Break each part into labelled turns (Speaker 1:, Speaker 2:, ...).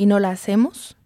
Speaker 1: y no la hacemos,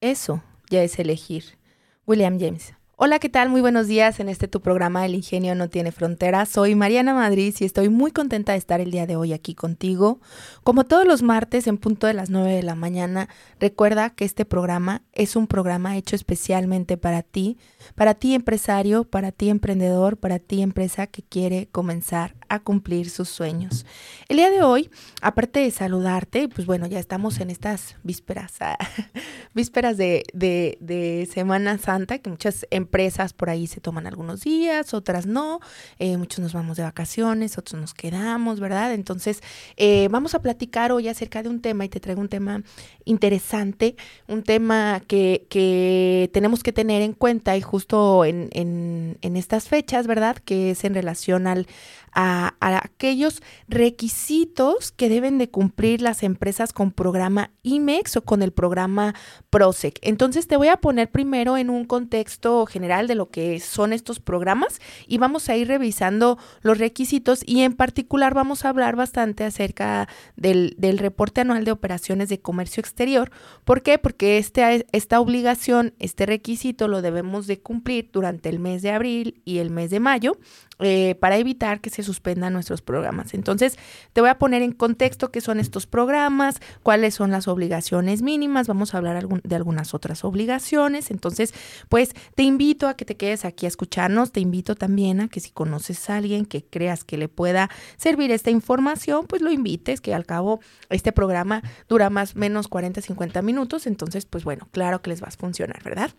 Speaker 1: eso ya es elegir. William James. Hola, ¿qué tal? Muy buenos días en este tu programa El Ingenio no tiene fronteras. Soy Mariana Madrid y estoy muy contenta de estar el día de hoy aquí contigo. Como todos los martes en punto de las 9 de la mañana, recuerda que este programa es un programa hecho especialmente para ti, para ti empresario, para ti emprendedor, para ti empresa que quiere comenzar a cumplir sus sueños. El día de hoy, aparte de saludarte, pues bueno, ya estamos en estas vísperas, ah, vísperas de, de, Semana Santa, que muchas empresas por ahí se toman algunos días, otras no, eh, muchos nos vamos de vacaciones, otros nos quedamos, ¿verdad? Entonces, eh, vamos a platicar hoy acerca de un tema y te traigo un tema interesante, un tema que, que tenemos que tener en cuenta y justo en, en, en estas fechas, ¿verdad? Que es en relación al, a, aquellos requisitos que deben de cumplir las empresas con programa IMEX o con el programa PROSEC. Entonces te voy a poner primero en un contexto general de lo que son estos programas y vamos a ir revisando los requisitos y en particular vamos a hablar bastante acerca del, del reporte anual de operaciones de comercio exterior. ¿Por qué? Porque este, esta obligación, este requisito lo debemos de cumplir durante el mes de abril y el mes de mayo eh, para evitar que se suspendan nuestros programas. Entonces, te voy a poner en contexto qué son estos programas, cuáles son las obligaciones mínimas, vamos a hablar de algunas otras obligaciones. Entonces, pues te invito a que te quedes aquí a escucharnos, te invito también a que si conoces a alguien que creas que le pueda servir esta información, pues lo invites, que al cabo este programa dura más o menos 40, 50 minutos, entonces, pues bueno, claro que les va a funcionar, ¿verdad?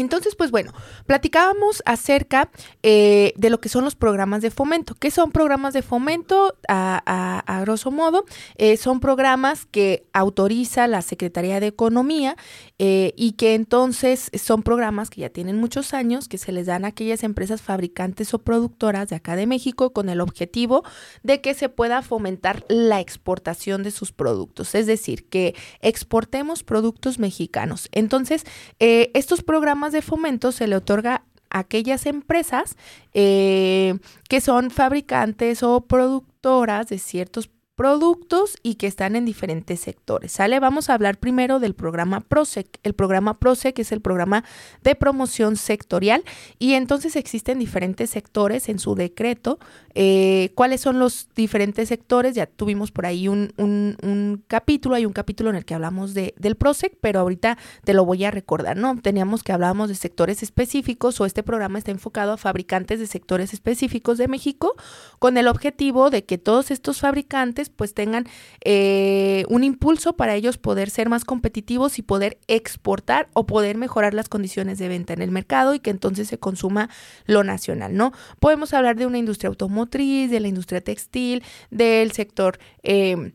Speaker 1: Entonces, pues bueno, platicábamos acerca eh, de lo que son los programas de fomento. ¿Qué son programas de fomento? A, grosso modo, eh, son programas que autoriza la Secretaría de Economía eh, y que entonces son programas que ya tienen muchos años, que se les dan a aquellas empresas fabricantes o productoras de acá de México con el objetivo de que se pueda fomentar la exportación de sus productos, es decir, que exportemos productos mexicanos. Entonces, estos programas de fomento se le otorga a aquellas empresas eh, que son fabricantes o productoras de ciertos productos y que están en diferentes sectores. ¿Sale? Vamos a hablar primero del programa PROSEC. El programa PROSEC es el programa de promoción sectorial y entonces existen diferentes sectores en su decreto. Eh, ¿Cuáles son los diferentes sectores? Ya tuvimos por ahí un, un, capítulo, hay un capítulo en el que hablamos de, del PROSEC, pero ahorita te lo voy a recordar, ¿no? Teníamos que hablábamos de sectores específicos o este programa está enfocado a fabricantes de sectores específicos de México con el objetivo de que todos estos fabricantes pues tengan eh, un impulso para ellos poder ser más competitivos y poder exportar o poder mejorar las condiciones de venta en el mercado y que entonces se consuma lo nacional, ¿no? Podemos hablar de una industria automotriz, de la industria textil, del sector... Eh,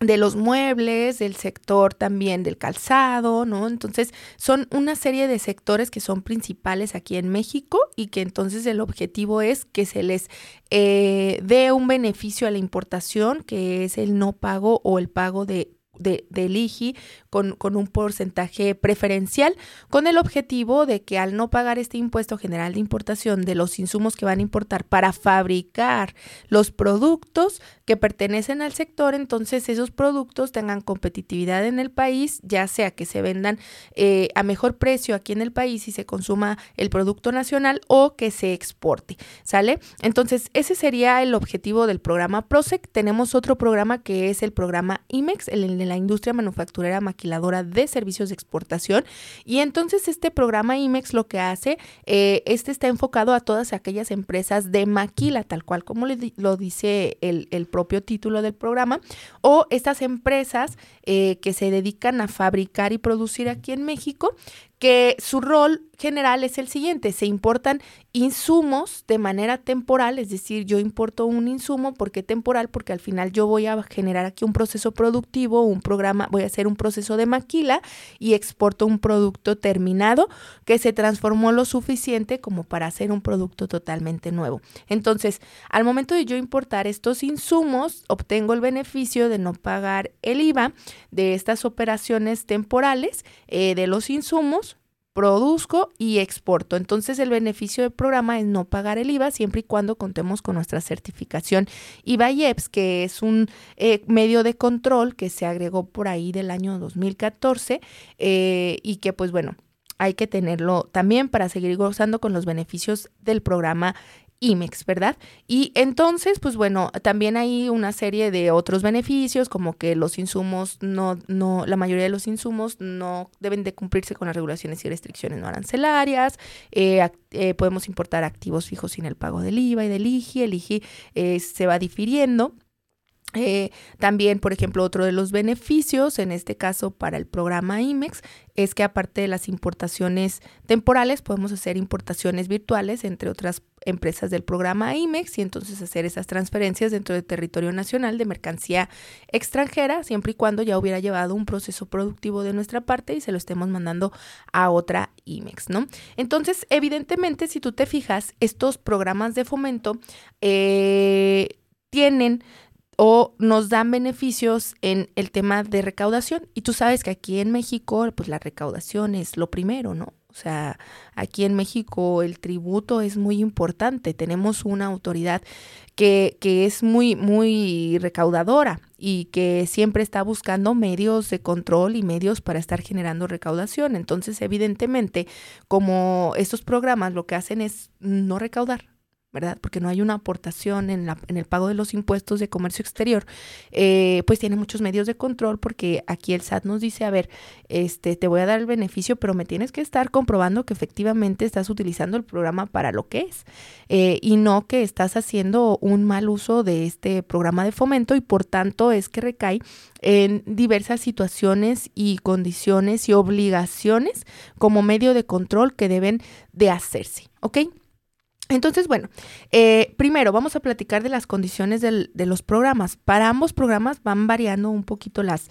Speaker 1: de los muebles, del sector también del calzado, ¿no? Entonces son una serie de sectores que son principales aquí en México y que entonces el objetivo es que se les eh, dé un beneficio a la importación, que es el no pago o el pago de de, del IGI con, con, un porcentaje preferencial, con el objetivo de que al no pagar este impuesto general de importación de los insumos que van a importar para fabricar los productos que pertenecen al sector, entonces esos productos tengan competitividad en el país, ya sea que se vendan eh, a mejor precio aquí en el país y se consuma el producto nacional o que se exporte, ¿sale? Entonces ese sería el objetivo del programa PROSEC. Tenemos otro programa que es el programa IMEX, el la industria manufacturera maquiladora de servicios de exportación. Y entonces este programa IMEX lo que hace, eh, este está enfocado a todas aquellas empresas de maquila, tal cual como lo dice el, propio título del programa, o estas empresas eh, que se dedican a fabricar y producir aquí en México, que su rol general es el siguiente, se importan insumos de manera temporal, es decir, yo importo un insumo, ¿por qué temporal? Porque al final yo voy a generar aquí un proceso productivo, un programa, voy a hacer un proceso de maquila y exporto un producto terminado que se transformó lo suficiente como para hacer un producto totalmente nuevo. Entonces, al momento de yo importar estos insumos, obtengo el beneficio de no pagar el IVA de estas operaciones temporales eh, de los insumos produzco y exporto. Entonces el beneficio del programa es no pagar el IVA siempre y cuando contemos con nuestra certificación IVA-IEPS, que es un eh, medio de control que se agregó por ahí del año 2014 eh, y que pues bueno, hay que tenerlo también para seguir gozando con los beneficios del programa IMEX, ¿verdad? Y entonces, pues bueno, también hay una serie de otros beneficios, como que los insumos no, no, la mayoría de los insumos no deben de cumplirse con las regulaciones y restricciones no arancelarias, eh, eh, podemos importar activos fijos sin el pago del IVA y del IGI, el IGI eh, se va difiriendo. Eh, también, por ejemplo, otro de los beneficios, en este caso para el programa IMEX, es que aparte de las importaciones temporales, podemos hacer importaciones virtuales entre otras empresas del programa IMEX y entonces hacer esas transferencias dentro del territorio nacional de mercancía extranjera, siempre y cuando ya hubiera llevado un proceso productivo de nuestra parte y se lo estemos mandando a otra IMEX, ¿no? Entonces, evidentemente, si tú te fijas, estos programas de fomento eh, tienen o nos dan beneficios en el tema de recaudación. Y tú sabes que aquí en México, pues la recaudación es lo primero, ¿no? O sea, aquí en México el tributo es muy importante. Tenemos una autoridad que, que es muy, muy recaudadora y que siempre está buscando medios de control y medios para estar generando recaudación. Entonces, evidentemente, como estos programas lo que hacen es no recaudar, ¿verdad? Porque no hay una aportación en, la, en el pago de los impuestos de comercio exterior, eh, pues tiene muchos medios de control porque aquí el SAT nos dice, a ver, este, te voy a dar el beneficio, pero me tienes que estar comprobando que efectivamente estás utilizando el programa para lo que es eh, y no que estás haciendo un mal uso de este programa de fomento y por tanto es que recae en diversas situaciones y condiciones y obligaciones como medio de control que deben de hacerse, ¿ok? Entonces, bueno, eh, primero vamos a platicar de las condiciones del, de los programas. Para ambos programas van variando un poquito las,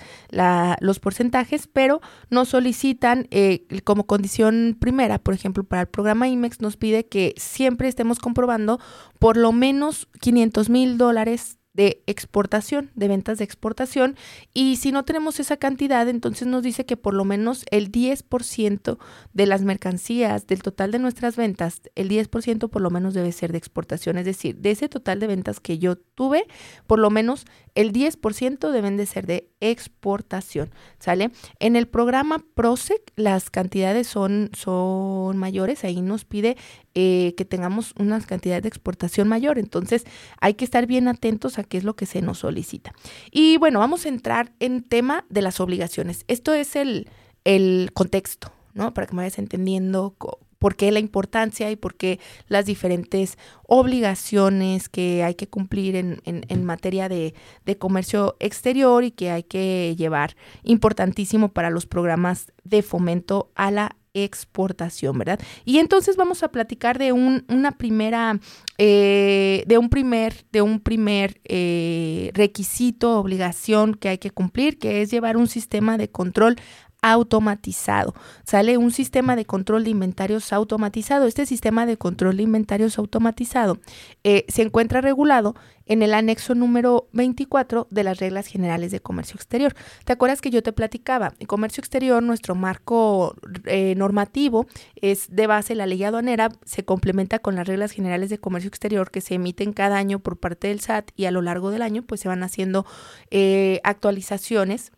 Speaker 1: los porcentajes, pero nos solicitan eh, como condición primera, por ejemplo, para el programa IMEX nos pide que siempre estemos comprobando por lo menos 500 mil dólares de exportación, de ventas de exportación. Y si no tenemos esa cantidad, entonces nos dice que por lo menos el 10% de las mercancías, del total de nuestras ventas, el 10% por lo menos debe ser de exportación. Es decir, de ese total de ventas que yo tuve, por lo menos el 10% deben de ser de exportación. ¿Sale? En el programa PROSEC las cantidades son, son mayores. Ahí nos pide eh, que tengamos una cantidad de exportación mayor. Entonces hay que estar bien atentos a qué es lo que se nos solicita. Y bueno, vamos a entrar en tema de las obligaciones. Esto es el, el contexto, ¿no? Para que me vayas entendiendo por qué la importancia y por qué las diferentes obligaciones que hay que cumplir en, en, materia de, de, comercio exterior y que hay que llevar importantísimo para los programas de fomento a la exportación, ¿verdad? Y entonces vamos a platicar de un, una primera, eh, de un primer, de un primer eh, requisito, obligación que hay que cumplir, que es llevar un sistema de control automatizado. Sale un sistema de control de inventarios automatizado. Este sistema de control de inventarios automatizado eh, se encuentra regulado en el anexo número 24 de las reglas generales de comercio exterior. ¿Te acuerdas que yo te platicaba? En comercio exterior, nuestro marco eh, normativo es de base la ley aduanera, se complementa con las reglas generales de comercio exterior que se emiten cada año por parte del SAT y a lo largo del año pues se van haciendo eh, actualizaciones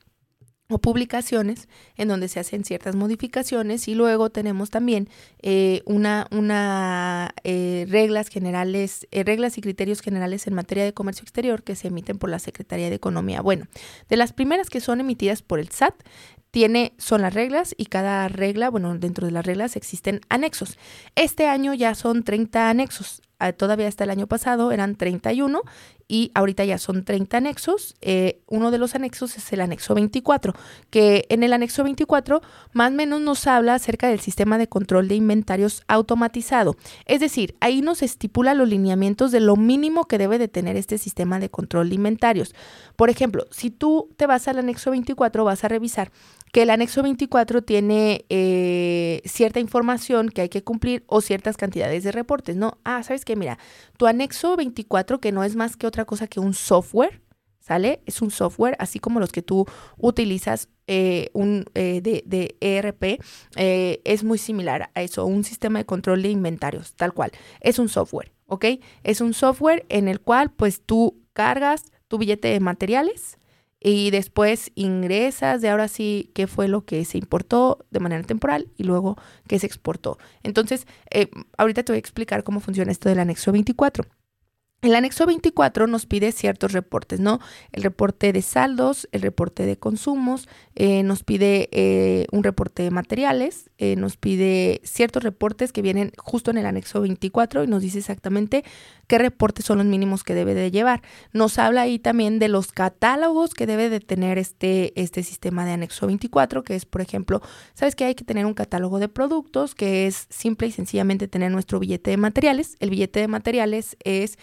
Speaker 1: o publicaciones en donde se hacen ciertas modificaciones y luego tenemos también eh, una, una eh, reglas generales, eh, reglas y criterios generales en materia de comercio exterior que se emiten por la Secretaría de Economía. Bueno, de las primeras que son emitidas por el SAT tiene, son las reglas y cada regla, bueno, dentro de las reglas existen anexos. Este año ya son 30 anexos. Ah, todavía hasta el año pasado eran 31 y ahorita ya son 30 anexos. Eh, uno de los anexos es el anexo 24, que en el anexo 24 más o menos nos habla acerca del sistema de control de inventarios automatizado. Es decir, ahí nos estipula los lineamientos de lo mínimo que debe de tener este sistema de control de inventarios. Por ejemplo, si tú te vas al anexo 24, vas a revisar que el anexo 24 tiene eh, cierta información que hay que cumplir o ciertas cantidades de reportes, ¿no? Ah, ¿sabes qué? Mira, tu anexo 24, que no es más que otra cosa que un software, ¿sale? Es un software, así como los que tú utilizas eh, un, eh, de, de, ERP, es muy similar a eso, un sistema de control de inventarios, tal cual. Es un software, ¿ok? Es un software en el cual pues tú cargas tu billete de materiales, y después ingresas de ahora sí qué fue lo que se importó de manera temporal y luego qué se exportó. Entonces, eh, ahorita te voy a explicar cómo funciona esto del anexo 24. El anexo 24 nos pide ciertos reportes, ¿no? El reporte de saldos, el reporte de consumos, eh, nos pide eh, un reporte de materiales, eh, nos pide ciertos reportes que vienen justo en el anexo 24 y nos dice exactamente qué reportes son los mínimos que debe de llevar. Nos habla ahí también de los catálogos que debe de tener este, este sistema de anexo 24, que es, por ejemplo, sabes que hay que tener un catálogo de productos, que es simple y sencillamente tener nuestro billete de materiales. El billete de materiales es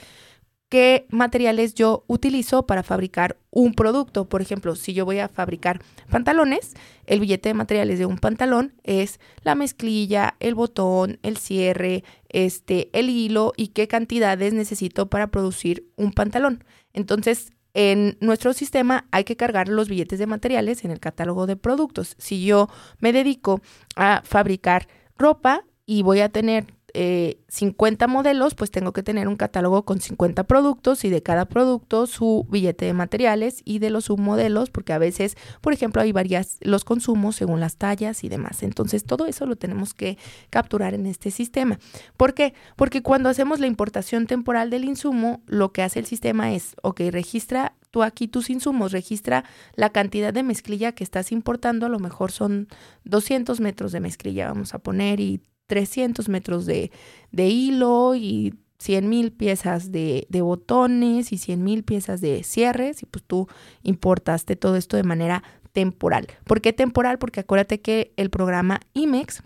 Speaker 1: qué materiales yo utilizo para fabricar un producto. Por ejemplo, si yo voy a fabricar pantalones, el billete de materiales de un pantalón es la mezclilla, el botón, el cierre, este, el hilo y qué cantidades necesito para producir un pantalón. Entonces, en nuestro sistema hay que cargar los billetes de materiales en el catálogo de productos. Si yo me dedico a fabricar ropa y voy a tener eh, 50 modelos, pues tengo que tener un catálogo con 50 productos y de cada producto su billete de materiales y de los submodelos, porque a veces, por ejemplo, hay varias los consumos según las tallas y demás. Entonces, todo eso lo tenemos que capturar en este sistema. ¿Por qué? Porque cuando hacemos la importación temporal del insumo, lo que hace el sistema es, ok, registra tú aquí tus insumos, registra la cantidad de mezclilla que estás importando, a lo mejor son 200 metros de mezclilla, vamos a poner, y 300 metros de, hilo y 100 mil piezas de, de, botones y 100 mil piezas de cierres y pues tú importaste todo esto de manera temporal. ¿Por qué temporal? Porque acuérdate que el programa IMEX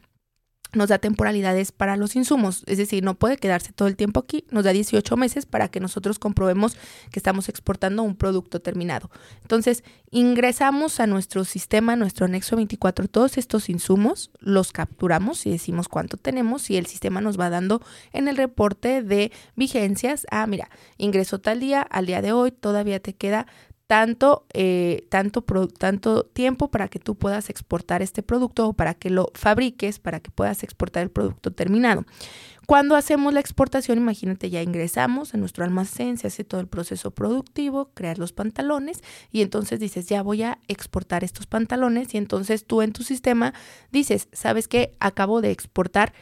Speaker 1: nos da temporalidades para los insumos, es decir, no puede quedarse todo el tiempo aquí, nos da 18 meses para que nosotros comprobemos que estamos exportando un producto terminado. Entonces, ingresamos a nuestro sistema, nuestro anexo 24, todos estos insumos, los capturamos y decimos cuánto tenemos y el sistema nos va dando en el reporte de vigencias, ah, mira, ingresó tal día, al día de hoy todavía te queda tanto, eh, tanto, tanto tiempo para que tú puedas exportar este producto o para que lo fabriques, para que puedas exportar el producto terminado. Cuando hacemos la exportación, imagínate, ya ingresamos a nuestro almacén, se hace todo el proceso productivo, crear los pantalones y entonces dices, ya voy a exportar estos pantalones y entonces tú en tu sistema dices, ¿sabes qué? Acabo de exportar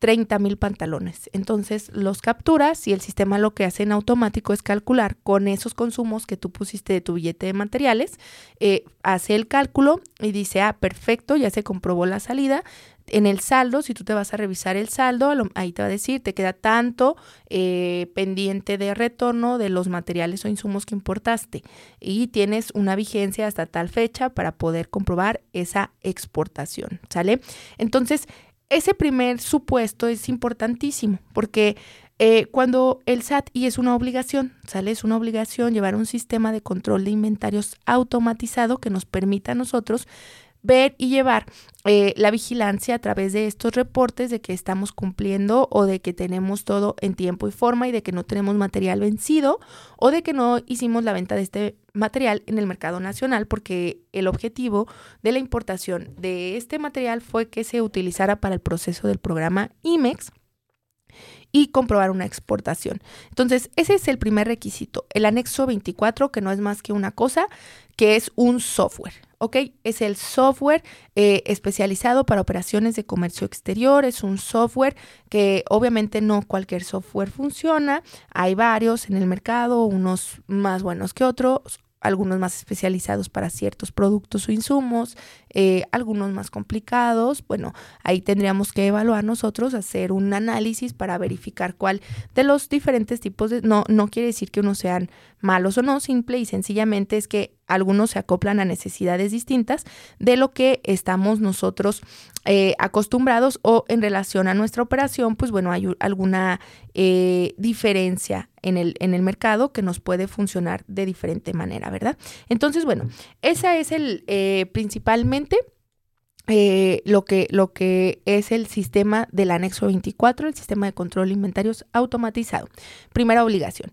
Speaker 1: 30 mil pantalones. Entonces los capturas y el sistema lo que hace en automático es calcular con esos consumos que tú pusiste de tu billete de materiales, eh, hace el cálculo y dice, ah, perfecto, ya se comprobó la salida. En el saldo, si tú te vas a revisar el saldo, ahí te va a decir, te queda tanto eh, pendiente de retorno de los materiales o insumos que importaste y tienes una vigencia hasta tal fecha para poder comprobar esa exportación, ¿sale? Entonces, ese primer supuesto es importantísimo porque eh, cuando el SAT, y es una obligación, ¿sale? Es una obligación llevar un sistema de control de inventarios automatizado que nos permita a nosotros ver y llevar eh, la vigilancia a través de estos reportes de que estamos cumpliendo o de que tenemos todo en tiempo y forma y de que no tenemos material vencido o de que no hicimos la venta de este material en el mercado nacional porque el objetivo de la importación de este material fue que se utilizara para el proceso del programa IMEX y comprobar una exportación. Entonces, ese es el primer requisito, el anexo 24, que no es más que una cosa, que es un software. ¿Ok? Es el software eh, especializado para operaciones de comercio exterior, es un software que obviamente no cualquier software funciona, hay varios en el mercado, unos más buenos que otros, algunos más especializados para ciertos productos o insumos, eh, algunos más complicados. Bueno, ahí tendríamos que evaluar nosotros, hacer un análisis para verificar cuál de los diferentes tipos de... No, no quiere decir que unos sean malos o no, simple y sencillamente es que algunos se acoplan a necesidades distintas de lo que estamos nosotros eh, acostumbrados o en relación a nuestra operación, pues bueno, hay alguna eh, diferencia en el, en el mercado que nos puede funcionar de diferente manera, ¿verdad? Entonces, bueno, esa es el eh, principalmente eh, lo, que, lo que es el sistema del anexo 24, el sistema de control de inventarios automatizado. Primera obligación.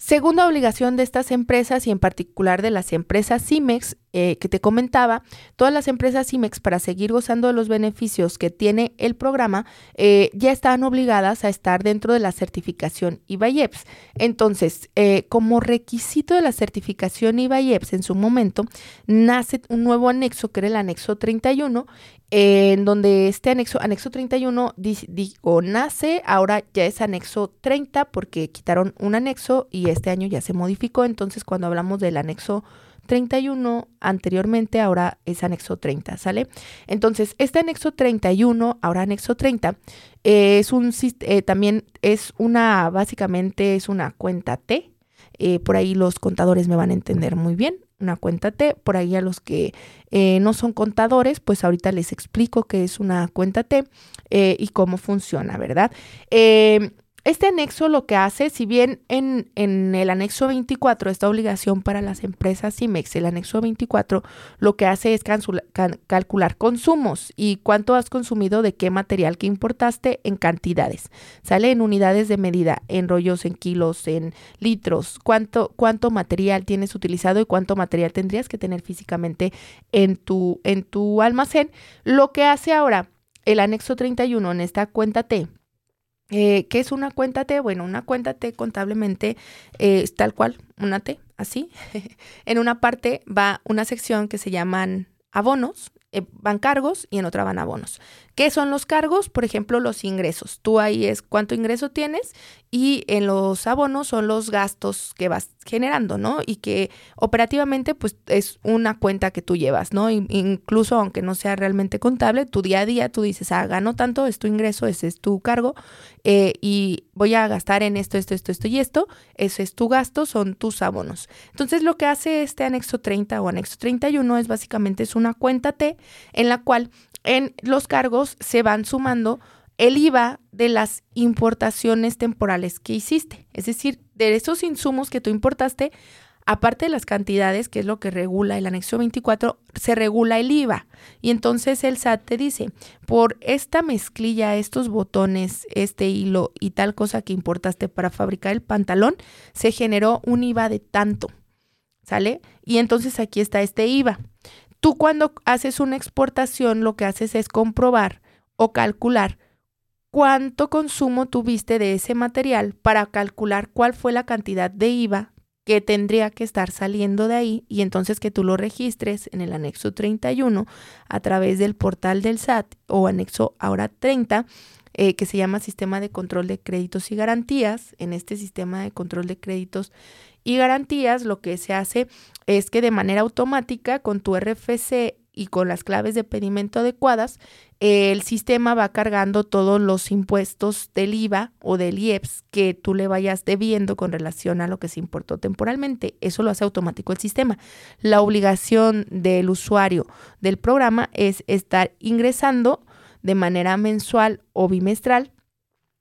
Speaker 1: Segunda obligación de estas empresas y en particular de las empresas CIMEX eh, que te comentaba, todas las empresas CIMEX para seguir gozando de los beneficios que tiene el programa eh, ya están obligadas a estar dentro de la certificación IBAIEPS. Entonces, eh, como requisito de la certificación IBAIEPS en su momento, nace un nuevo anexo que era el anexo 31 en donde este anexo, anexo 31, digo, nace, ahora ya es anexo 30 porque quitaron un anexo y este año ya se modificó, entonces cuando hablamos del anexo 31 anteriormente, ahora es anexo 30, ¿sale? Entonces, este anexo 31, ahora anexo 30, es un, eh, también es una, básicamente es una cuenta T, eh, por ahí los contadores me van a entender muy bien una cuenta T. Por ahí a los que eh, no son contadores, pues ahorita les explico qué es una cuenta T eh, y cómo funciona, ¿verdad? Eh, este anexo lo que hace, si bien en, el anexo 24, esta obligación para las empresas CIMEX, el anexo 24, lo que hace es calcular consumos y cuánto has consumido de qué material que importaste en cantidades. Sale en unidades de medida, en rollos, en kilos, en litros, cuánto, cuánto material tienes utilizado y cuánto material tendrías que tener físicamente en tu, en tu almacén. Lo que hace ahora el anexo 31 en esta cuenta T eh, ¿Qué es una cuenta T? Bueno, una cuenta T contablemente eh, es tal cual, una T, así. en una parte va una sección que se llaman abonos, eh, van cargos y en otra van abonos. ¿Qué son los cargos? Por ejemplo, los ingresos. Tú ahí es cuánto ingreso tienes y en los abonos son los gastos que vas generando, ¿no? Y que operativamente pues es una cuenta que tú llevas, ¿no? incluso aunque no sea realmente contable, tu día a día tú dices, ah, gano tanto, es tu ingreso, ese es tu cargo eh, y voy a gastar en esto, esto, esto, esto y esto, ese es tu gasto, son tus abonos. Entonces lo que hace este anexo 30 o anexo 31 es básicamente es una cuenta T en la cual en los cargos se van sumando el IVA de las importaciones temporales que hiciste. Es decir, de esos insumos que tú importaste, aparte de las cantidades, que es lo que regula el anexo 24, se regula el IVA. Y entonces el SAT te dice, por esta mezclilla, estos botones, este hilo y tal cosa que importaste para fabricar el pantalón, se generó un IVA de tanto. ¿Sale? Y entonces aquí está este IVA. Tú cuando haces una exportación lo que haces es comprobar o calcular cuánto consumo tuviste de ese material para calcular cuál fue la cantidad de IVA que tendría que estar saliendo de ahí y entonces que tú lo registres en el anexo 31 a través del portal del SAT o anexo ahora 30 eh, que se llama Sistema de Control de Créditos y Garantías. En este sistema de control de créditos y garantías, lo que se hace es que de manera automática con tu RFC y con las claves de pedimento adecuadas, el sistema va cargando todos los impuestos del IVA o del IEPS que tú le vayas debiendo con relación a lo que se importó temporalmente. Eso lo hace automático el sistema. La obligación del usuario del programa es estar ingresando de manera mensual o bimestral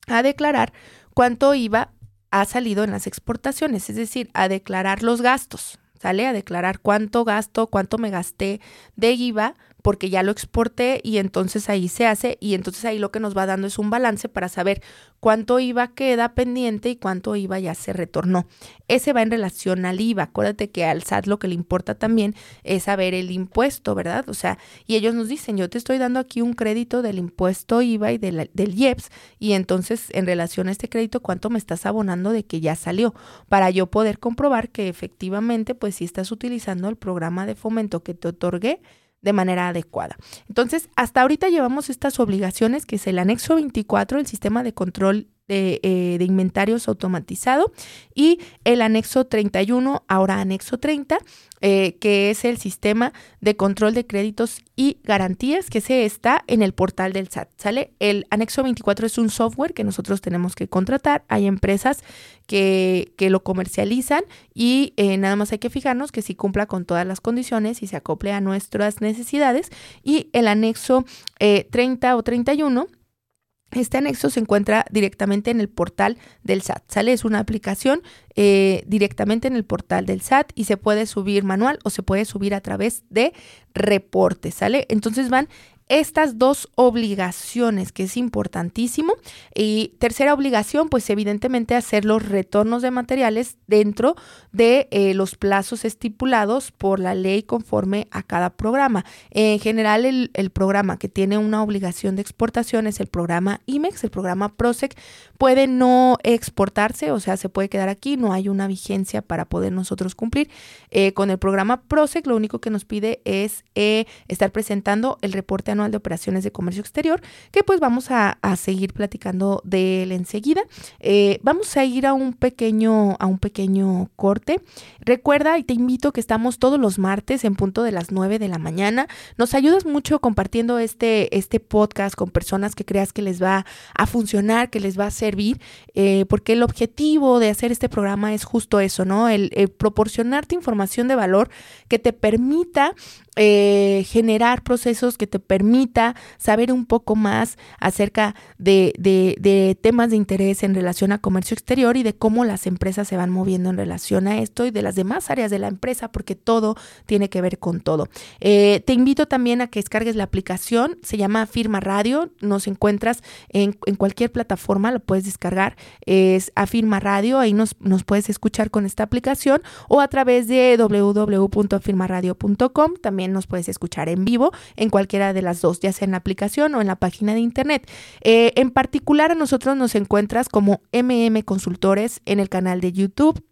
Speaker 1: a declarar cuánto IVA ha salido en las exportaciones, es decir, a declarar los gastos, ¿sale? A declarar cuánto gasto, cuánto me gasté de IVA porque ya lo exporté y entonces ahí se hace y entonces ahí lo que nos va dando es un balance para saber cuánto IVA queda pendiente y cuánto IVA ya se retornó. Ese va en relación al IVA. Acuérdate que al SAT lo que le importa también es saber el impuesto, ¿verdad? O sea, y ellos nos dicen, yo te estoy dando aquí un crédito del impuesto IVA y del IEPS y entonces en relación a este crédito, ¿cuánto me estás abonando de que ya salió? Para yo poder comprobar que efectivamente, pues si estás utilizando el programa de fomento que te otorgué, de manera adecuada. Entonces, hasta ahorita llevamos estas obligaciones, que es el anexo 24, el sistema de control de, eh, de, inventarios automatizado y el anexo 31, ahora anexo 30, eh, que es el sistema de control de créditos y garantías que se está en el portal del SAT. ¿Sale? El anexo 24 es un software que nosotros tenemos que contratar. Hay empresas que, que lo comercializan y eh, nada más hay que fijarnos que si cumpla con todas las condiciones y se acople a nuestras necesidades. Y el anexo 30 eh, o 31 este anexo se encuentra directamente en el portal del SAT. ¿Sale? Es una aplicación eh, directamente en el portal del SAT y se puede subir manual o se puede subir a través de reportes. ¿Sale? Entonces van estas dos obligaciones, que es importantísimo. Y tercera obligación, pues evidentemente hacer los retornos de materiales dentro de eh, los plazos estipulados por la ley conforme a cada programa. En general, el, programa que tiene una obligación de exportación es el programa IMEX, el programa PROSEC puede no exportarse, o sea, se puede quedar aquí, no hay una vigencia para poder nosotros cumplir. Eh, con el programa PROSEC, lo único que nos pide es eh, estar presentando el reporte anual de operaciones de comercio exterior, que pues vamos a, seguir platicando de él enseguida. Vamos a ir a un pequeño, a un pequeño corte. Recuerda y te invito que estamos todos los martes en punto de las 9 de la mañana. Nos ayudas mucho compartiendo este, este podcast con personas que creas que les va a funcionar, que les va a servir, eh, porque el objetivo de hacer este programa es justo eso, ¿no? el proporcionarte información de valor que te permita eh, generar procesos que te permita saber un poco más acerca de, de, temas de interés en relación a comercio exterior y de cómo las empresas se van moviendo en relación a esto y de las demás áreas de la empresa, porque todo tiene que ver con todo. Eh, te invito también a que descargues la aplicación, se llama Firma Radio, nos encuentras en, en cualquier plataforma, lo puedes descargar, es Afirma Radio, ahí nos, nos puedes escuchar con esta aplicación o a través de www.afirmaradio.com, también nos puedes escuchar en vivo en cualquiera de las dos, ya sea en la aplicación o en la página de internet. Eh, en particular a nosotros nos encuentras como MM Consultores en el canal de YouTube,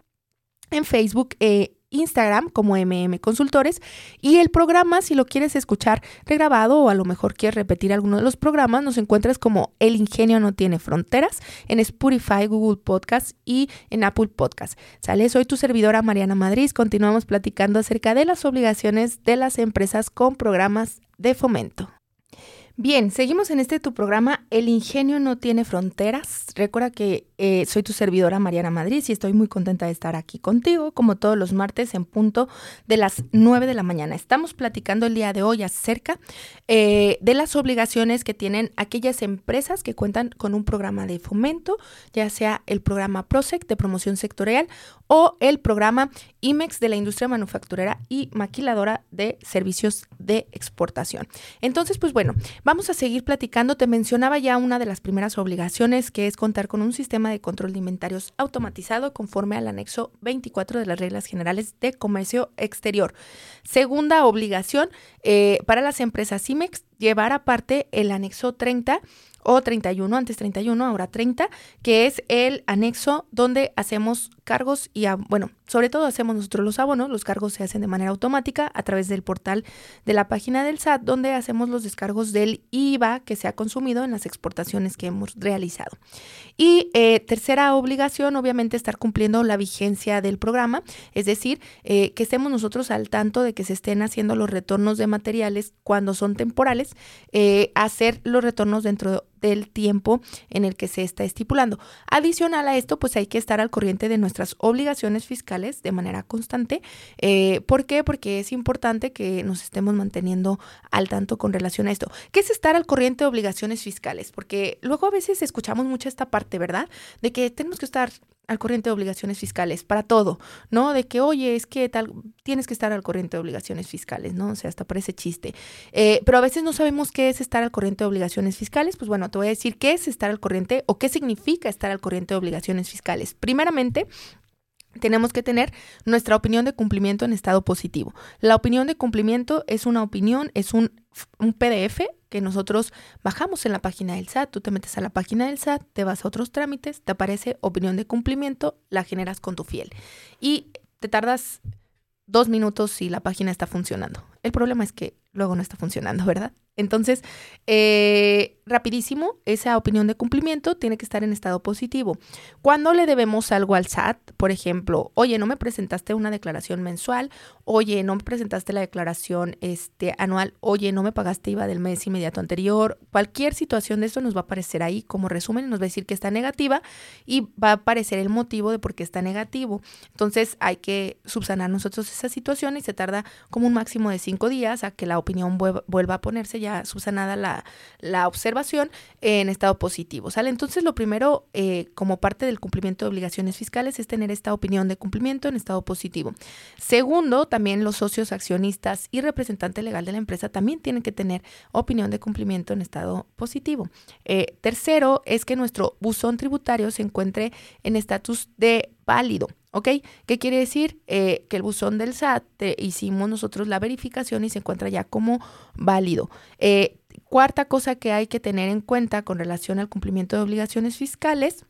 Speaker 1: en Facebook eh, Instagram como MM Consultores y el programa, si lo quieres escuchar regrabado o a lo mejor quieres repetir alguno de los programas, nos encuentras como El Ingenio No Tiene Fronteras en Spotify, Google Podcast y en Apple Podcast. Sale, soy tu servidora Mariana Madrid. Continuamos platicando acerca de las obligaciones de las empresas con programas de fomento. Bien, seguimos en este tu programa El ingenio no tiene fronteras. Recuerda que eh, soy tu servidora Mariana Madrid y estoy muy contenta de estar aquí contigo, como todos los martes en punto de las 9 de la mañana. Estamos platicando el día de hoy acerca eh, de las obligaciones que tienen aquellas empresas que cuentan con un programa de fomento, ya sea el programa PROSEC de promoción sectorial o el programa IMEX de la industria manufacturera y maquiladora de servicios de exportación. Entonces, pues bueno, Vamos a seguir platicando. Te mencionaba ya una de las primeras obligaciones, que es contar con un sistema de control de inventarios automatizado conforme al anexo 24 de las reglas generales de comercio exterior. Segunda obligación eh, para las empresas CIMEX, llevar aparte el anexo 30 o 31, antes 31, ahora 30, que es el anexo donde hacemos cargos y, bueno, sobre todo hacemos nosotros los abonos, los cargos se hacen de manera automática a través del portal de la página del SAT, donde hacemos los descargos del IVA que se ha consumido en las exportaciones que hemos realizado. Y eh, tercera obligación, obviamente, estar cumpliendo la vigencia del programa, es decir, eh, que estemos nosotros al tanto de que se estén haciendo los retornos de materiales cuando son temporales, eh, hacer los retornos dentro del tiempo en el que se está estipulando. Adicional a esto, pues hay que estar al corriente de nuestras obligaciones fiscales de manera constante. Eh, ¿Por qué? Porque es importante que nos estemos manteniendo al tanto con relación a esto. ¿Qué es estar al corriente de obligaciones fiscales? Porque luego a veces escuchamos mucho esta parte, ¿verdad? De que tenemos que estar al corriente de obligaciones fiscales para todo, ¿no? De que, oye, es que tal, tienes que estar al corriente de obligaciones fiscales, ¿no? O sea, hasta parece chiste. Eh, pero a veces no sabemos qué es estar al corriente de obligaciones fiscales. Pues bueno, te voy a decir qué es estar al corriente o qué significa estar al corriente de obligaciones fiscales. Primeramente, tenemos que tener nuestra opinión de cumplimiento en estado positivo. La opinión de cumplimiento es una opinión, es un, un PDF que nosotros bajamos en la página del SAT. Tú te metes a la página del SAT, te vas a otros trámites, te aparece opinión de cumplimiento, la generas con tu fiel. Y te tardas dos minutos si la página está funcionando. El problema es que luego no está funcionando, ¿verdad? Entonces, eh, rapidísimo, esa opinión de cumplimiento tiene que estar en estado positivo. Cuando le debemos algo al SAT, por ejemplo, oye, no me presentaste una declaración mensual, oye, no me presentaste la declaración este, anual, oye, no me pagaste IVA del mes inmediato anterior, cualquier situación de esto nos va a aparecer ahí como resumen, nos va a decir que está negativa y va a aparecer el motivo de por qué está negativo. Entonces, hay que subsanar nosotros esa situación y se tarda como un máximo de cinco días a que la opinión vuelva a ponerse ya subsanada la, la observación en estado positivo, ¿sale? Entonces, lo primero, eh, como parte del cumplimiento de obligaciones fiscales, es tener esta opinión de cumplimiento en estado positivo. Segundo, también los socios accionistas y representante legal de la empresa también tienen que tener opinión de cumplimiento en estado positivo. Eh, tercero, es que nuestro buzón tributario se encuentre en estatus de válido. ¿Ok? ¿Qué quiere decir? Eh, que el buzón del SAT hicimos nosotros la verificación y se encuentra ya como válido. Eh, cuarta cosa que hay que tener en cuenta con relación al cumplimiento de obligaciones fiscales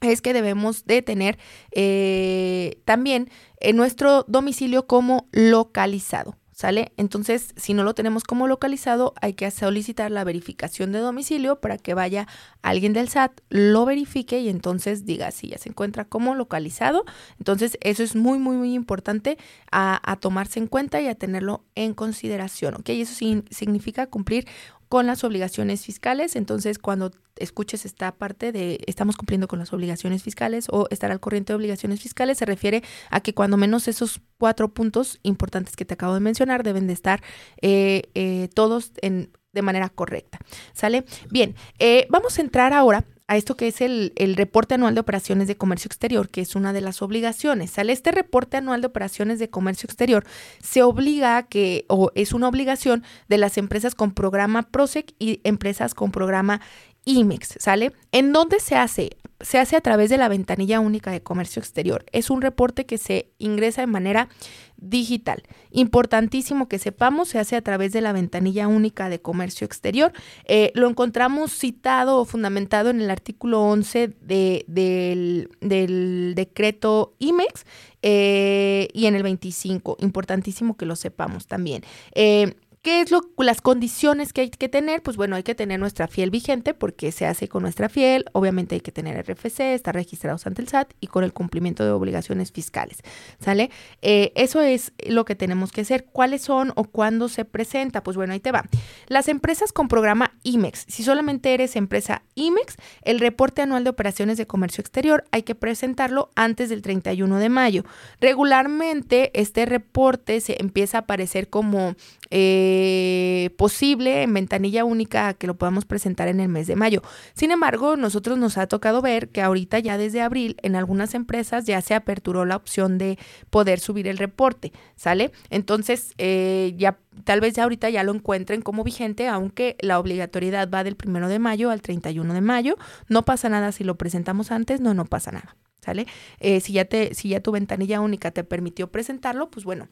Speaker 1: es que debemos de tener eh, también en nuestro domicilio como localizado. ¿Sale? Entonces, si no lo tenemos como localizado, hay que solicitar la verificación de domicilio para que vaya alguien del SAT, lo verifique y entonces diga si ya se encuentra como localizado. Entonces, eso es muy, muy, muy importante a, tomarse en cuenta y a tenerlo en consideración, ¿ok? Eso significa cumplir con las obligaciones fiscales. Entonces, cuando escuches esta parte de estamos cumpliendo con las obligaciones fiscales o estar al corriente de obligaciones fiscales, se refiere a que cuando menos esos cuatro puntos importantes que te acabo de mencionar deben de estar eh, eh, todos en, de manera correcta. ¿Sale? Bien, eh, vamos a entrar ahora a esto que es el, el, reporte anual de operaciones de comercio exterior, que es una de las obligaciones. Sale este reporte anual de operaciones de comercio exterior, se obliga a que, o es una obligación de las empresas con programa PROSEC y empresas con programa IMEX, ¿sale? ¿En dónde se hace? Se hace a través de la ventanilla única de comercio exterior. Es un reporte que se ingresa de manera digital. Importantísimo que sepamos, se hace a través de la ventanilla única de comercio exterior. Eh, lo encontramos citado o fundamentado en el artículo 11 de, del, decreto IMEX eh, y en el 25. Importantísimo que lo sepamos también. Eh, ¿Qué es lo, las condiciones que hay que tener? Pues bueno, hay que tener nuestra fiel vigente porque se hace con nuestra fiel. Obviamente hay que tener RFC, estar registrados ante el SAT y con el cumplimiento de obligaciones fiscales. ¿Sale? Eh, eso es lo que tenemos que hacer. ¿Cuáles son o cuándo se presenta? Pues bueno, ahí te va. Las empresas con programa IMEX. Si solamente eres empresa IMEX, el reporte anual de operaciones de comercio exterior hay que presentarlo antes del 31 de mayo. Regularmente este reporte se empieza a aparecer como... Eh, posible en ventanilla única que lo podamos presentar en el mes de mayo. Sin embargo, nosotros nos ha tocado ver que ahorita ya desde abril en algunas empresas ya se aperturó la opción de poder subir el reporte, ¿sale? Entonces, eh, ya tal vez ya ahorita ya lo encuentren como vigente, aunque la obligatoriedad va del primero de mayo al 31 de mayo. No pasa nada si lo presentamos antes, no, no pasa nada, ¿sale? Eh, si, ya te, si ya tu ventanilla única te permitió presentarlo, pues bueno,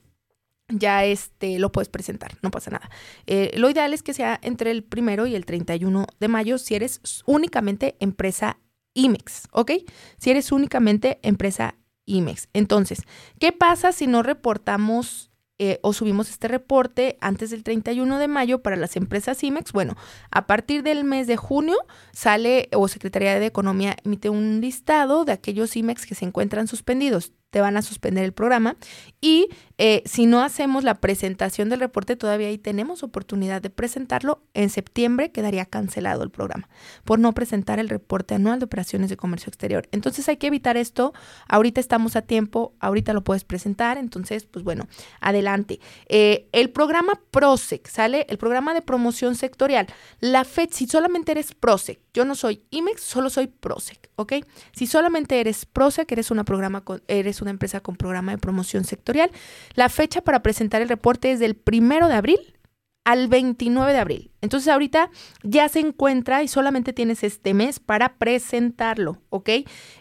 Speaker 1: ya este, lo puedes presentar, no pasa nada. Eh, lo ideal es que sea entre el primero y el 31 de mayo si eres únicamente empresa IMEX, ¿ok? Si eres únicamente empresa IMEX. Entonces, ¿qué pasa si no reportamos eh, o subimos este reporte antes del 31 de mayo para las empresas IMEX? Bueno, a partir del mes de junio sale o Secretaría de Economía emite un listado de aquellos IMEX que se encuentran suspendidos te van a suspender el programa. Y eh, si no hacemos la presentación del reporte, todavía ahí tenemos oportunidad de presentarlo. En septiembre quedaría cancelado el programa por no presentar el reporte anual de operaciones de comercio exterior. Entonces hay que evitar esto. Ahorita estamos a tiempo, ahorita lo puedes presentar. Entonces, pues bueno, adelante. Eh, el programa PROSEC, ¿sale? El programa de promoción sectorial. La FED, si solamente eres PROSEC, yo no soy IMEX, solo soy PROSEC, ¿ok? Si solamente eres PROSEC, eres una programa con, eres una empresa con programa de promoción sectorial. La fecha para presentar el reporte es del primero de abril al 29 de abril. Entonces ahorita ya se encuentra y solamente tienes este mes para presentarlo, ¿ok?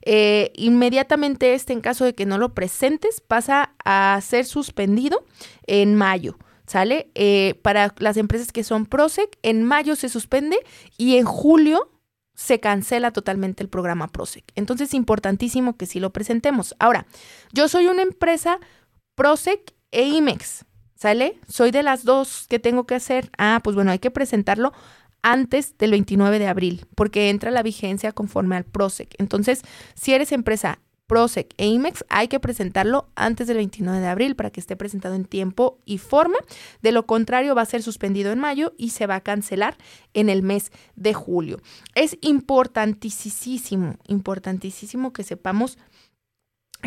Speaker 1: Eh, inmediatamente este, en caso de que no lo presentes, pasa a ser suspendido en mayo. ¿Sale? Eh, para las empresas que son PROSEC, en mayo se suspende y en julio se cancela totalmente el programa PROSEC. Entonces es importantísimo que sí lo presentemos. Ahora, yo soy una empresa PROSEC e IMEX, ¿Sale? Soy de las dos que tengo que hacer. Ah, pues bueno, hay que presentarlo antes del 29 de abril, porque entra la vigencia conforme al PROSEC. Entonces, si eres empresa PROSEC e IMEX, hay que presentarlo antes del 29 de abril para que esté presentado en tiempo y forma. De lo contrario, va a ser suspendido en mayo y se va a cancelar en el mes de julio. Es importantísimo, importantísimo que sepamos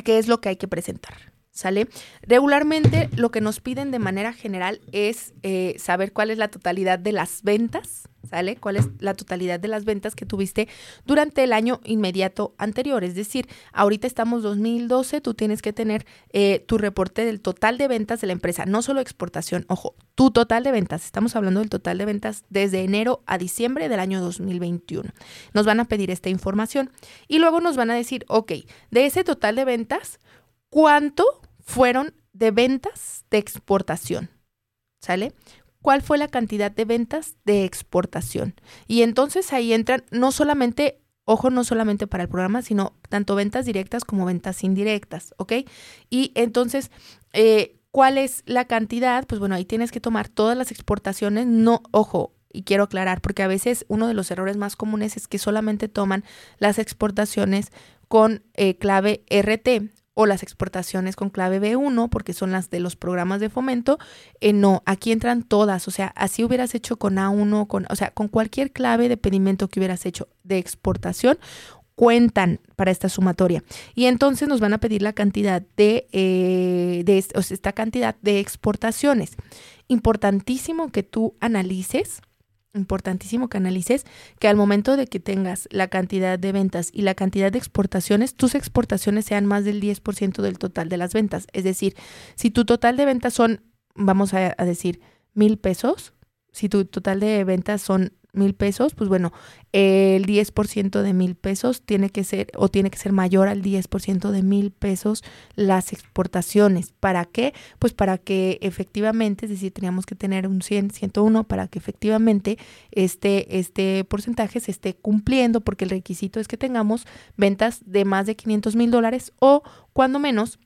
Speaker 1: qué es lo que hay que presentar. ¿Sale? Regularmente lo que nos piden de manera general es eh, saber cuál es la totalidad de las ventas, ¿sale? ¿Cuál es la totalidad de las ventas que tuviste durante el año inmediato anterior? Es decir, ahorita estamos 2012, tú tienes que tener eh, tu reporte del total de ventas de la empresa, no solo exportación, ojo, tu total de ventas, estamos hablando del total de ventas desde enero a diciembre del año 2021. Nos van a pedir esta información y luego nos van a decir, ok, de ese total de ventas, ¿cuánto fueron de ventas de exportación. ¿Sale? ¿Cuál fue la cantidad de ventas de exportación? Y entonces ahí entran no solamente, ojo, no solamente para el programa, sino tanto ventas directas como ventas indirectas, ¿ok? Y entonces, eh, ¿cuál es la cantidad? Pues bueno, ahí tienes que tomar todas las exportaciones, no, ojo, y quiero aclarar, porque a veces uno de los errores más comunes es que solamente toman las exportaciones con eh, clave RT o las exportaciones con clave B1, porque son las de los programas de fomento. Eh, no, aquí entran todas, o sea, así hubieras hecho con A1, con, o sea, con cualquier clave de pedimento que hubieras hecho de exportación, cuentan para esta sumatoria. Y entonces nos van a pedir la cantidad de, eh, de o sea, esta cantidad de exportaciones. Importantísimo que tú analices importantísimo que analices que al momento de que tengas la cantidad de ventas y la cantidad de exportaciones, tus exportaciones sean más del 10% del total de las ventas. Es decir, si tu total de ventas son, vamos a, a decir, mil pesos, si tu total de ventas son mil pesos, pues bueno, el 10% de mil pesos tiene que ser o tiene que ser mayor al 10% de mil pesos las exportaciones. ¿Para qué? Pues para que efectivamente, es decir, teníamos que tener un 100, 101 para que efectivamente este, este porcentaje se esté cumpliendo porque el requisito es que tengamos ventas de más de 500 mil dólares o cuando menos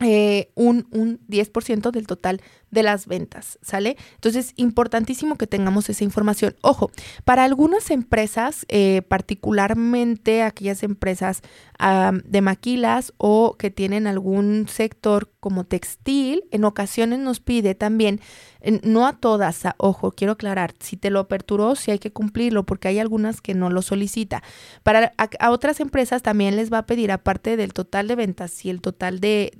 Speaker 1: eh, un, un 10% del total de las ventas, ¿sale? Entonces, importantísimo que tengamos esa información. Ojo, para algunas empresas, eh, particularmente aquellas empresas de maquilas o que tienen algún sector como textil, en ocasiones nos pide también, no a todas, ojo, quiero aclarar, si te lo aperturó, si hay que cumplirlo, porque hay algunas que no lo solicita. Para a, otras empresas también les va a pedir, aparte del total de ventas y el total de,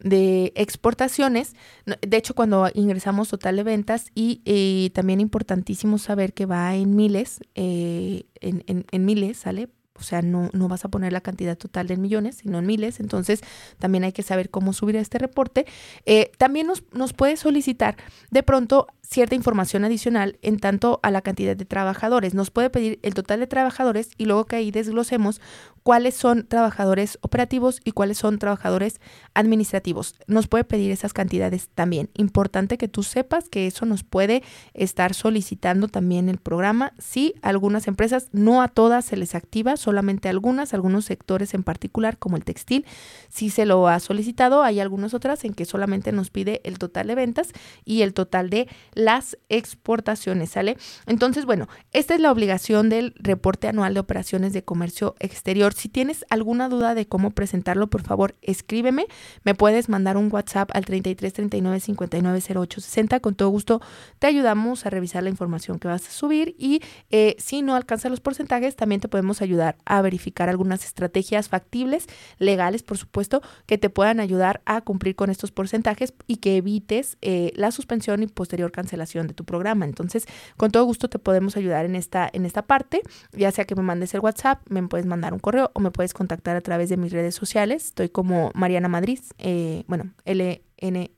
Speaker 1: de exportaciones. De hecho, cuando ingresamos total de ventas y también importantísimo saber que va en miles, eh, en, en, en, miles, ¿sale? O sea, no, no vas a poner la cantidad total en millones, sino en miles. Entonces, también hay que saber cómo subir este reporte. Eh, también nos, nos puede solicitar de pronto cierta información adicional en tanto a la cantidad de trabajadores. Nos puede pedir el total de trabajadores y luego que ahí desglosemos cuáles son trabajadores operativos y cuáles son trabajadores administrativos. Nos puede pedir esas cantidades también. Importante que tú sepas que eso nos puede estar solicitando también el programa. Sí, algunas empresas, no a todas se les activa, solamente algunas, algunos sectores en particular como el textil, sí se lo ha solicitado. Hay algunas otras en que solamente nos pide el total de ventas y el total de las exportaciones, ¿sale? Entonces, bueno, esta es la obligación del reporte anual de operaciones de comercio exterior. Si tienes alguna duda de cómo presentarlo, por favor, escríbeme. Me puedes mandar un WhatsApp al 33 39 59 08 60. Con todo gusto te ayudamos a revisar la información que vas a subir y eh, si no alcanza los porcentajes, también te podemos ayudar a verificar algunas estrategias factibles, legales, por supuesto, que te puedan ayudar a cumplir con estos porcentajes y que evites eh, la suspensión y posterior cancelación de tu programa. Entonces, con todo gusto te podemos ayudar en esta, en esta parte, ya sea que me mandes el WhatsApp, me puedes mandar un correo o me puedes contactar a través de mis redes sociales. Estoy como Mariana Madrid, eh, bueno, ln.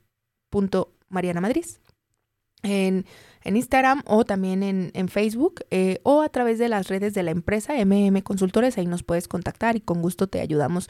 Speaker 1: Mariana Madrid. En, en, Instagram o también en, en Facebook eh, o a través de las redes de la empresa MM Consultores. Ahí nos puedes contactar y con gusto te ayudamos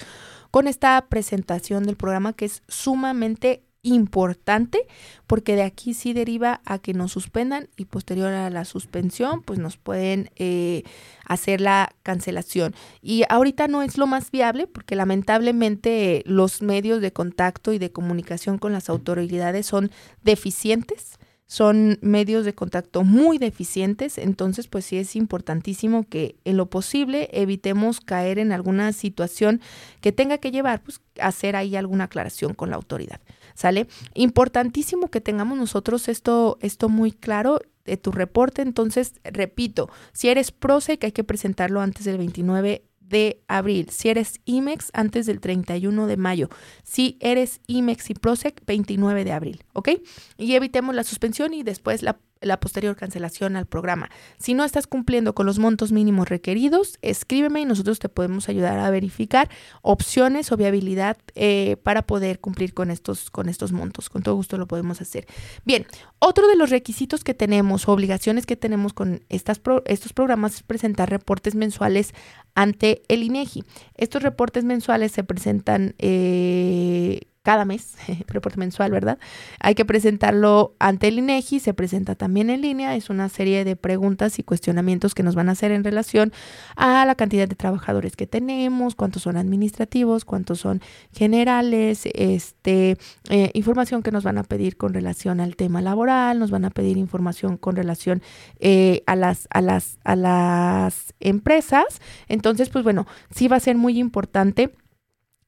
Speaker 1: con esta presentación del programa que es sumamente importante porque de aquí sí deriva a que nos suspendan y posterior a la suspensión pues nos pueden eh, hacer la cancelación. Y ahorita no es lo más viable porque lamentablemente los medios de contacto y de comunicación con las autoridades son deficientes son medios de contacto muy deficientes, entonces pues sí es importantísimo que en lo posible evitemos caer en alguna situación que tenga que llevar pues hacer ahí alguna aclaración con la autoridad. ¿Sale? Importantísimo que tengamos nosotros esto esto muy claro de tu reporte, entonces repito, si eres PROSEC hay que presentarlo antes del 29 de abril. Si eres IMEX, antes del 31 de mayo. Si eres IMEX y PROSEC, 29 de abril, ¿ok? Y evitemos la suspensión y después la posterior cancelación al programa. Si no estás cumpliendo con los montos mínimos requeridos, escríbeme y nosotros te podemos ayudar a verificar opciones o viabilidad eh, para poder cumplir con estos, con estos montos. Con todo gusto lo podemos hacer. Bien, otro de los requisitos que tenemos obligaciones que tenemos con estas estos programas es presentar reportes mensuales ante el INEGI. Estos reportes mensuales se presentan eh, cada mes, reporte mensual, ¿verdad? Hay que presentarlo ante el INEGI, se presenta también en línea, es una serie de preguntas y cuestionamientos que nos van a hacer en relación a la cantidad de trabajadores que tenemos, cuántos son administrativos, cuántos son generales, este, eh, información que nos van a pedir con relación al tema laboral, nos van a pedir información con relación eh, a las, a las, a las empresas. Entonces, pues bueno, sí va a ser muy importante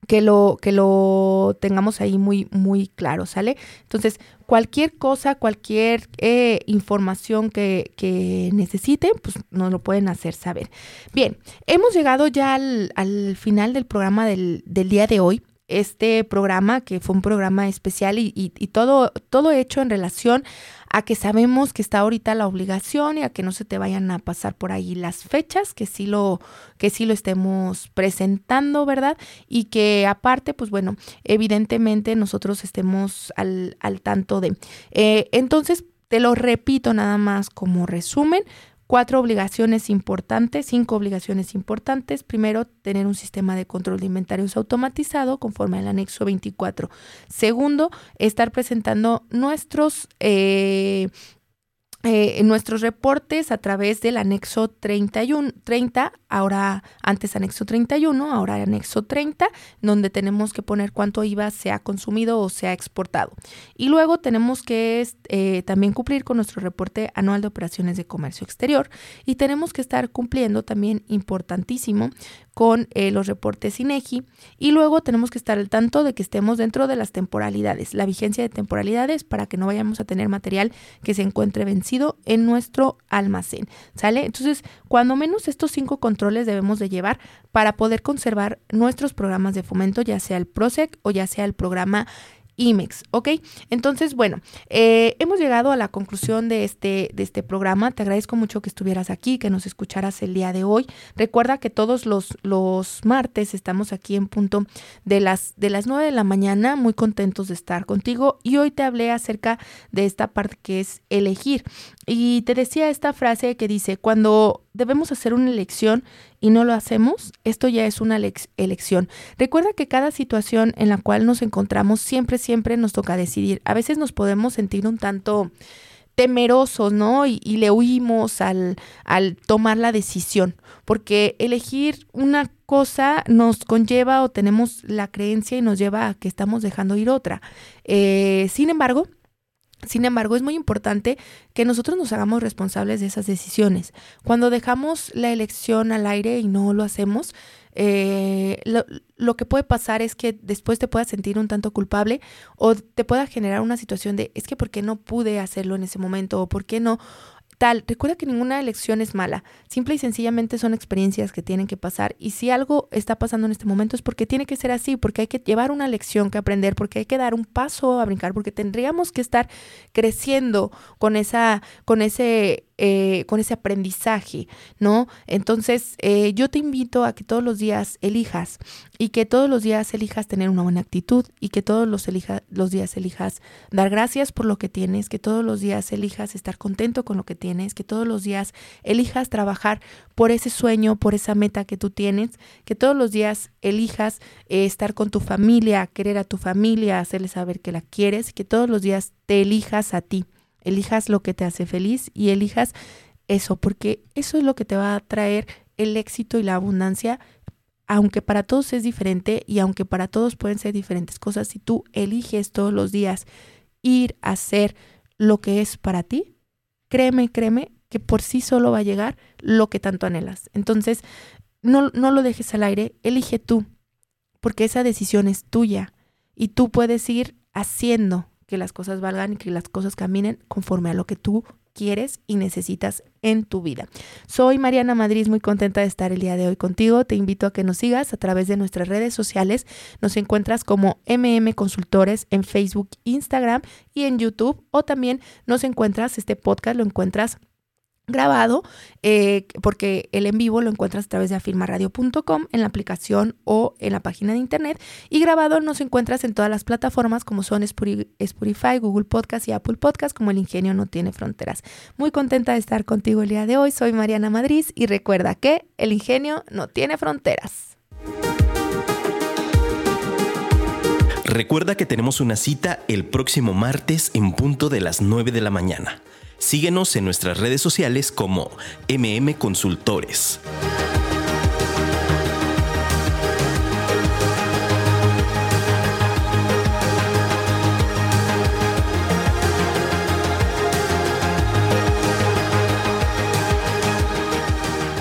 Speaker 1: que lo, que lo tengamos ahí muy, muy claro, ¿sale? Entonces, cualquier cosa, cualquier eh, información que, que, necesiten, pues nos lo pueden hacer saber. Bien, hemos llegado ya al, al final del programa del, del, día de hoy. Este programa, que fue un programa especial y, y, y todo, todo hecho en relación a que sabemos que está ahorita la obligación y a que no se te vayan a pasar por ahí las fechas, que sí lo, que sí lo estemos presentando, ¿verdad? Y que aparte, pues bueno, evidentemente nosotros estemos al, al tanto de. Eh, entonces, te lo repito nada más como resumen, Cuatro obligaciones importantes, cinco obligaciones importantes. Primero, tener un sistema de control de inventarios automatizado conforme al anexo 24. Segundo, estar presentando nuestros eh, eh, nuestros reportes a través del anexo 31, 30, ahora antes anexo 31, ahora anexo 30, donde tenemos que poner cuánto IVA se ha consumido o se ha exportado. Y luego tenemos que eh, también cumplir con nuestro reporte anual de operaciones de comercio exterior y tenemos que estar cumpliendo también importantísimo con eh, los reportes INEGI y luego tenemos que estar al tanto de que estemos dentro de las temporalidades, la vigencia de temporalidades para que no vayamos a tener material que se encuentre vencido en nuestro almacén, ¿sale? Entonces, cuando menos estos cinco controles debemos de llevar para poder conservar nuestros programas de fomento, ya sea el PROSEC o ya sea el programa IMEX, ¿ok? Entonces, bueno, eh, hemos llegado a la conclusión de este, de este programa. Te agradezco mucho que estuvieras aquí, que nos escucharas el día de hoy. Recuerda que todos los, los martes estamos aquí en punto de las, de las 9 de la mañana, muy contentos de estar contigo. Y hoy te hablé acerca de esta parte que es elegir. Y te decía esta frase que dice, cuando debemos hacer una elección y no lo hacemos, esto ya es una elección. Recuerda que cada situación en la cual nos encontramos siempre, siempre nos toca decidir. A veces nos podemos sentir un tanto temerosos, ¿no? Y, y le huimos al, al tomar la decisión, porque elegir una cosa nos conlleva o tenemos la creencia y nos lleva a que estamos dejando ir otra. Eh, sin embargo, sin embargo, es muy importante que nosotros nos hagamos responsables de esas decisiones. Cuando dejamos la elección al aire y no lo hacemos, eh, lo, que puede pasar es que después te puedas sentir un tanto culpable o te pueda generar una situación de es que por qué no pude hacerlo en ese momento o por qué no Recuerda que ninguna elección es mala. Simple y sencillamente son experiencias que tienen que pasar. Y si algo está pasando en este momento es porque tiene que ser así, porque hay que llevar una lección que aprender, porque hay que dar un paso a brincar, porque tendríamos que estar creciendo con esa, con ese eh, con ese aprendizaje, ¿no? Entonces, eh, yo te invito a que todos los días elijas y que todos los días elijas tener una buena actitud y que todos los, los días elijas dar gracias por lo que tienes, que todos los días elijas estar contento con lo que tienes, que todos los días elijas trabajar por ese sueño, por esa meta que tú tienes, que todos los días elijas eh, estar con tu familia, querer a tu familia, hacerle saber que la quieres, que todos los días te elijas a ti, elijas lo que te hace feliz y elijas eso, porque eso es lo que te va a traer el éxito y la abundancia, aunque para todos es diferente y aunque para todos pueden ser diferentes cosas, si tú eliges todos los días ir a hacer lo que es para ti, créeme, créeme que por sí solo va a llegar lo que tanto anhelas. Entonces, no, no lo dejes al aire, elige tú, porque esa decisión es tuya y tú puedes ir haciendo que las cosas valgan y que las cosas caminen conforme a lo que tú quieres y necesitas en tu vida. Soy Mariana Madrid, muy contenta de estar el día de hoy contigo. Te invito a que nos sigas a través de nuestras redes sociales. Nos encuentras como MM Consultores en Facebook, Instagram y en YouTube. O también nos encuentras, este podcast lo encuentras grabado, eh, porque el en vivo lo encuentras a través de afirmaradio.com en la aplicación o en la página de internet. Y grabado nos encuentras en todas las plataformas como son Spotify, Google Podcast y Apple Podcast, como el ingenio no tiene fronteras. Muy contenta de estar contigo el día de hoy. Soy Mariana Madrid y recuerda que el ingenio no tiene fronteras.
Speaker 2: Recuerda que tenemos una cita el próximo martes en punto de las 9 de la mañana. Síguenos en nuestras redes sociales como MM Consultores.